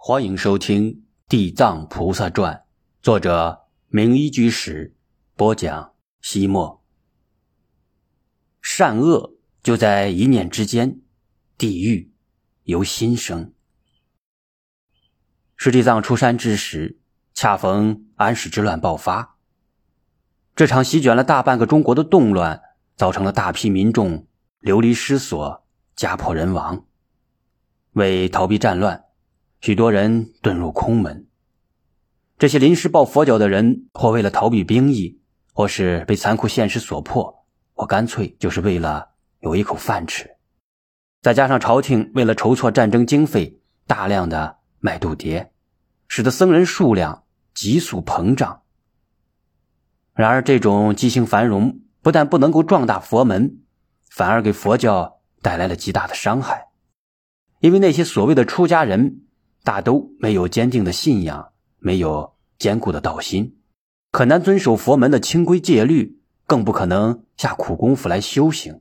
欢迎收听《地藏菩萨传》，作者明一居士播讲。西莫，善恶就在一念之间，地狱由心生。是地藏出山之时，恰逢安史之乱爆发。这场席卷了大半个中国的动乱，造成了大批民众流离失所、家破人亡。为逃避战乱。许多人遁入空门。这些临时抱佛脚的人，或为了逃避兵役，或是被残酷现实所迫，或干脆就是为了有一口饭吃。再加上朝廷为了筹措战争经费，大量的卖度牒，使得僧人数量急速膨胀。然而，这种畸形繁荣不但不能够壮大佛门，反而给佛教带来了极大的伤害，因为那些所谓的出家人。大都没有坚定的信仰，没有坚固的道心，很难遵守佛门的清规戒律，更不可能下苦功夫来修行。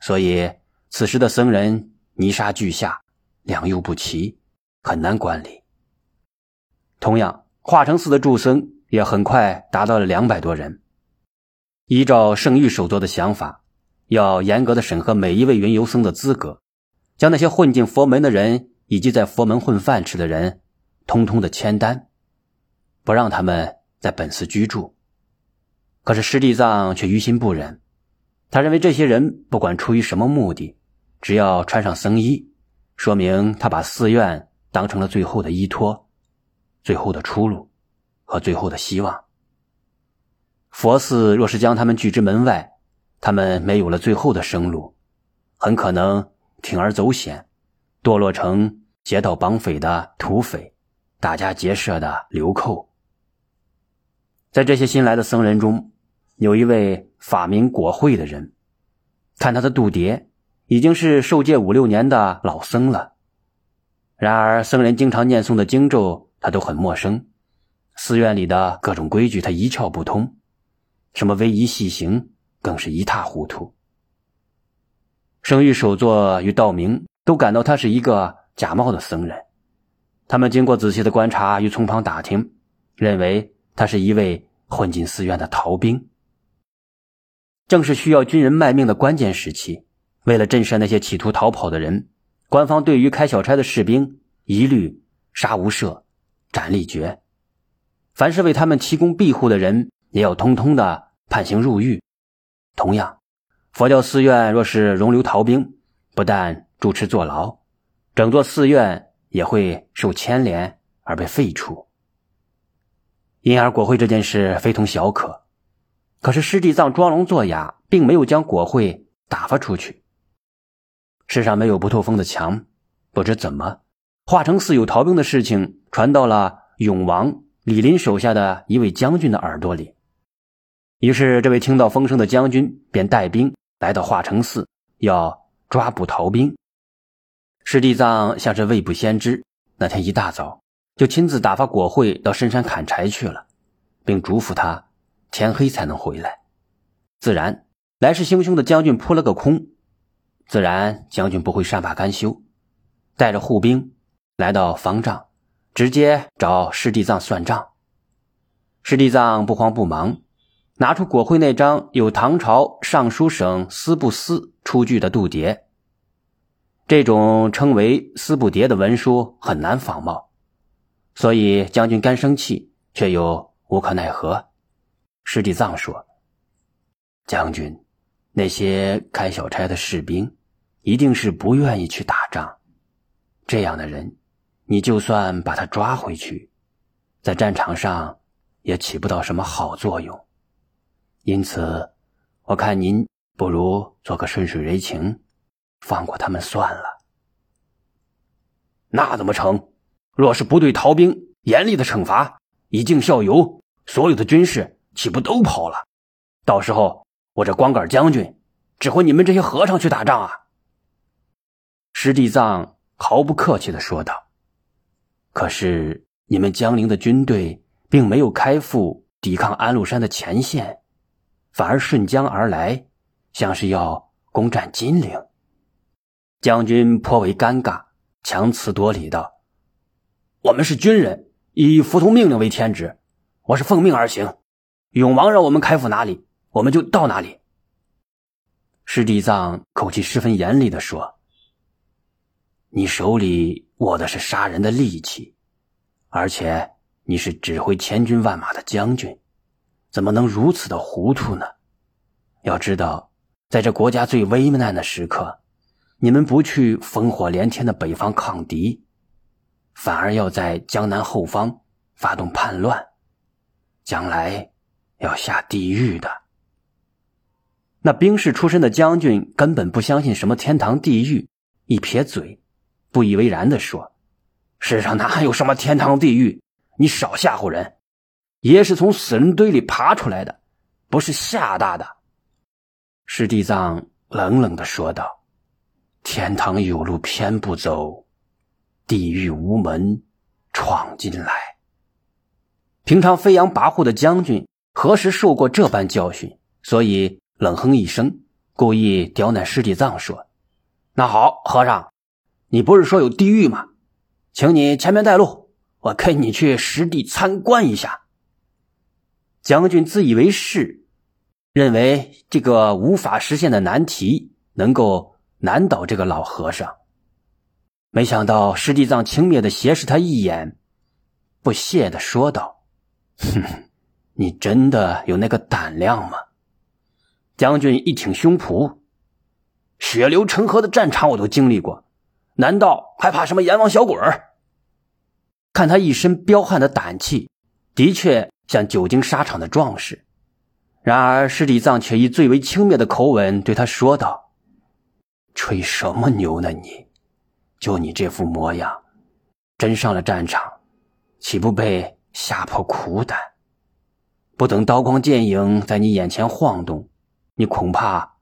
所以，此时的僧人泥沙俱下，良莠不齐，很难管理。同样，化成寺的住僧也很快达到了两百多人。依照圣域首座的想法，要严格的审核每一位云游僧的资格，将那些混进佛门的人。以及在佛门混饭吃的人，通通的签单，不让他们在本寺居住。可是师地藏却于心不忍，他认为这些人不管出于什么目的，只要穿上僧衣，说明他把寺院当成了最后的依托、最后的出路和最后的希望。佛寺若是将他们拒之门外，他们没有了最后的生路，很可能铤而走险。堕落成劫道绑匪的土匪，打家劫舍的流寇。在这些新来的僧人中，有一位法名果慧的人，看他的度牒，已经是受戒五六年的老僧了。然而，僧人经常念诵的经咒，他都很陌生；寺院里的各种规矩，他一窍不通；什么威仪细行，更是一塌糊涂。生育首座与道明。都感到他是一个假冒的僧人，他们经过仔细的观察与从旁打听，认为他是一位混进寺院的逃兵。正是需要军人卖命的关键时期，为了震慑那些企图逃跑的人，官方对于开小差的士兵一律杀无赦，斩立决；凡是为他们提供庇护的人，也要通通的判刑入狱。同样，佛教寺院若是容留逃兵，不但主持坐牢，整座寺院也会受牵连而被废除。因而，国会这件事非同小可。可是，师弟藏装聋作哑，并没有将国会打发出去。世上没有不透风的墙，不知怎么，化成寺有逃兵的事情传到了永王李林手下的一位将军的耳朵里。于是，这位听到风声的将军便带兵来到化成寺，要抓捕逃兵。师地藏像是未卜先知，那天一大早就亲自打发果会到深山砍柴去了，并嘱咐他天黑才能回来。自然来势汹汹的将军扑了个空，自然将军不会善罢甘休，带着护兵来到方丈，直接找师地藏算账。师地藏不慌不忙，拿出国会那张有唐朝尚书省司部司出具的度牒。这种称为“司不牒”的文书很难仿冒，所以将军干生气，却又无可奈何。师弟藏说：“将军，那些开小差的士兵，一定是不愿意去打仗。这样的人，你就算把他抓回去，在战场上也起不到什么好作用。因此，我看您不如做个顺水人情。”放过他们算了。那怎么成？若是不对逃兵严厉的惩罚，以儆效尤，所有的军士岂不都跑了？到时候我这光杆将军指挥你们这些和尚去打仗啊！师弟藏毫不客气的说道。可是你们江陵的军队并没有开赴抵抗安禄山的前线，反而顺江而来，像是要攻占金陵。将军颇为尴尬，强词夺理道：“我们是军人，以服从命令为天职。我是奉命而行，永王让我们开赴哪里，我们就到哪里。”师弟藏口气十分严厉的说：“你手里握的是杀人的利器，而且你是指挥千军万马的将军，怎么能如此的糊涂呢？要知道，在这国家最危难的时刻。”你们不去烽火连天的北方抗敌，反而要在江南后方发动叛乱，将来要下地狱的。那兵士出身的将军根本不相信什么天堂地狱，一撇嘴，不以为然的说：“世上哪有什么天堂地狱？你少吓唬人！爷是从死人堆里爬出来的，不是吓大的。”师弟藏冷冷的说道。天堂有路偏不走，地狱无门闯进来。平常飞扬跋扈的将军，何时受过这般教训？所以冷哼一声，故意刁难师弟藏说：“那好，和尚，你不是说有地狱吗？请你前面带路，我跟你去实地参观一下。”将军自以为是，认为这个无法实现的难题能够。难倒这个老和尚，没想到师弟藏轻蔑的斜视他一眼，不屑的说道：“哼，你真的有那个胆量吗？”将军一挺胸脯，血流成河的战场我都经历过，难道还怕什么阎王小鬼儿？看他一身彪悍的胆气，的确像久经沙场的壮士。然而师弟藏却以最为轻蔑的口吻对他说道。吹什么牛呢？你，就你这副模样，真上了战场，岂不被吓破苦胆？不等刀光剑影在你眼前晃动，你恐怕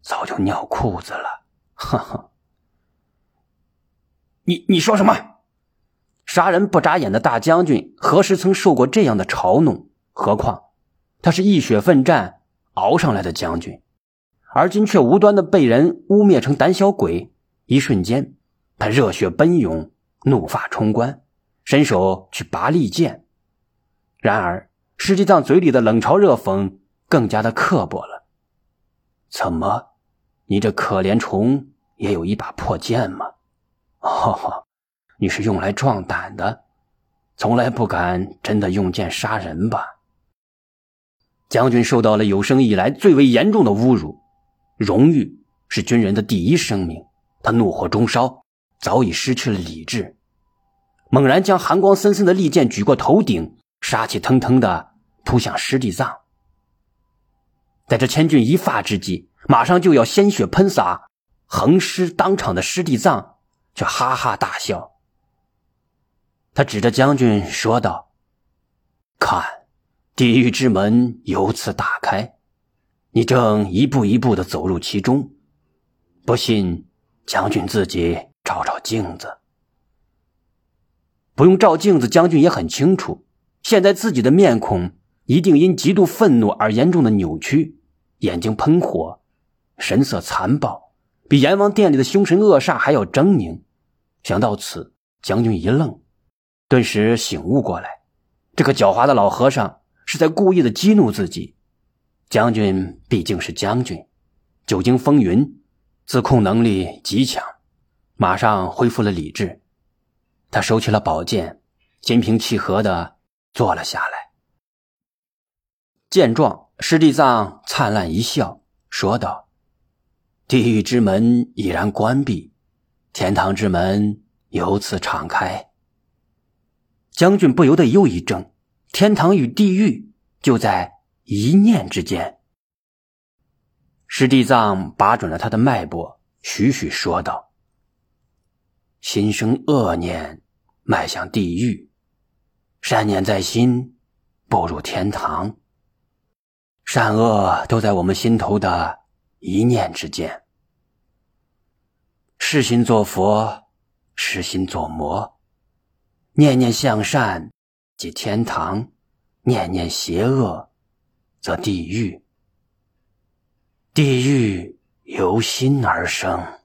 早就尿裤子了。哈哈！你你说什么？杀人不眨眼的大将军何时曾受过这样的嘲弄？何况他是浴血奋战熬上来的将军。而今却无端的被人污蔑成胆小鬼，一瞬间，他热血奔涌，怒发冲冠，伸手去拔利剑。然而，石际藏嘴里的冷嘲热讽更加的刻薄了。怎么，你这可怜虫也有一把破剑吗？哈哈，你是用来壮胆的，从来不敢真的用剑杀人吧？将军受到了有生以来最为严重的侮辱。荣誉是军人的第一生命。他怒火中烧，早已失去了理智，猛然将寒光森森的利剑举过头顶，杀气腾腾的扑向师弟藏。在这千钧一发之际，马上就要鲜血喷洒、横尸当场的师弟藏，却哈哈大笑。他指着将军说道：“看，地狱之门由此打开。”你正一步一步的走入其中，不信，将军自己照照镜子。不用照镜子，将军也很清楚，现在自己的面孔一定因极度愤怒而严重的扭曲，眼睛喷火，神色残暴，比阎王殿里的凶神恶煞还要狰狞。想到此，将军一愣，顿时醒悟过来，这个狡猾的老和尚是在故意的激怒自己。将军毕竟是将军，久经风云，自控能力极强，马上恢复了理智。他收起了宝剑，心平气和的坐了下来。见状，师弟藏灿烂一笑，说道：“地狱之门已然关闭，天堂之门由此敞开。”将军不由得又一怔：天堂与地狱就在。一念之间，师弟藏把准了他的脉搏，徐徐说道：“心生恶念，迈向地狱；善念在心，步入天堂。善恶都在我们心头的一念之间。是心作佛，是心作魔。念念向善，即天堂；念念邪恶。”则地狱，地狱由心而生。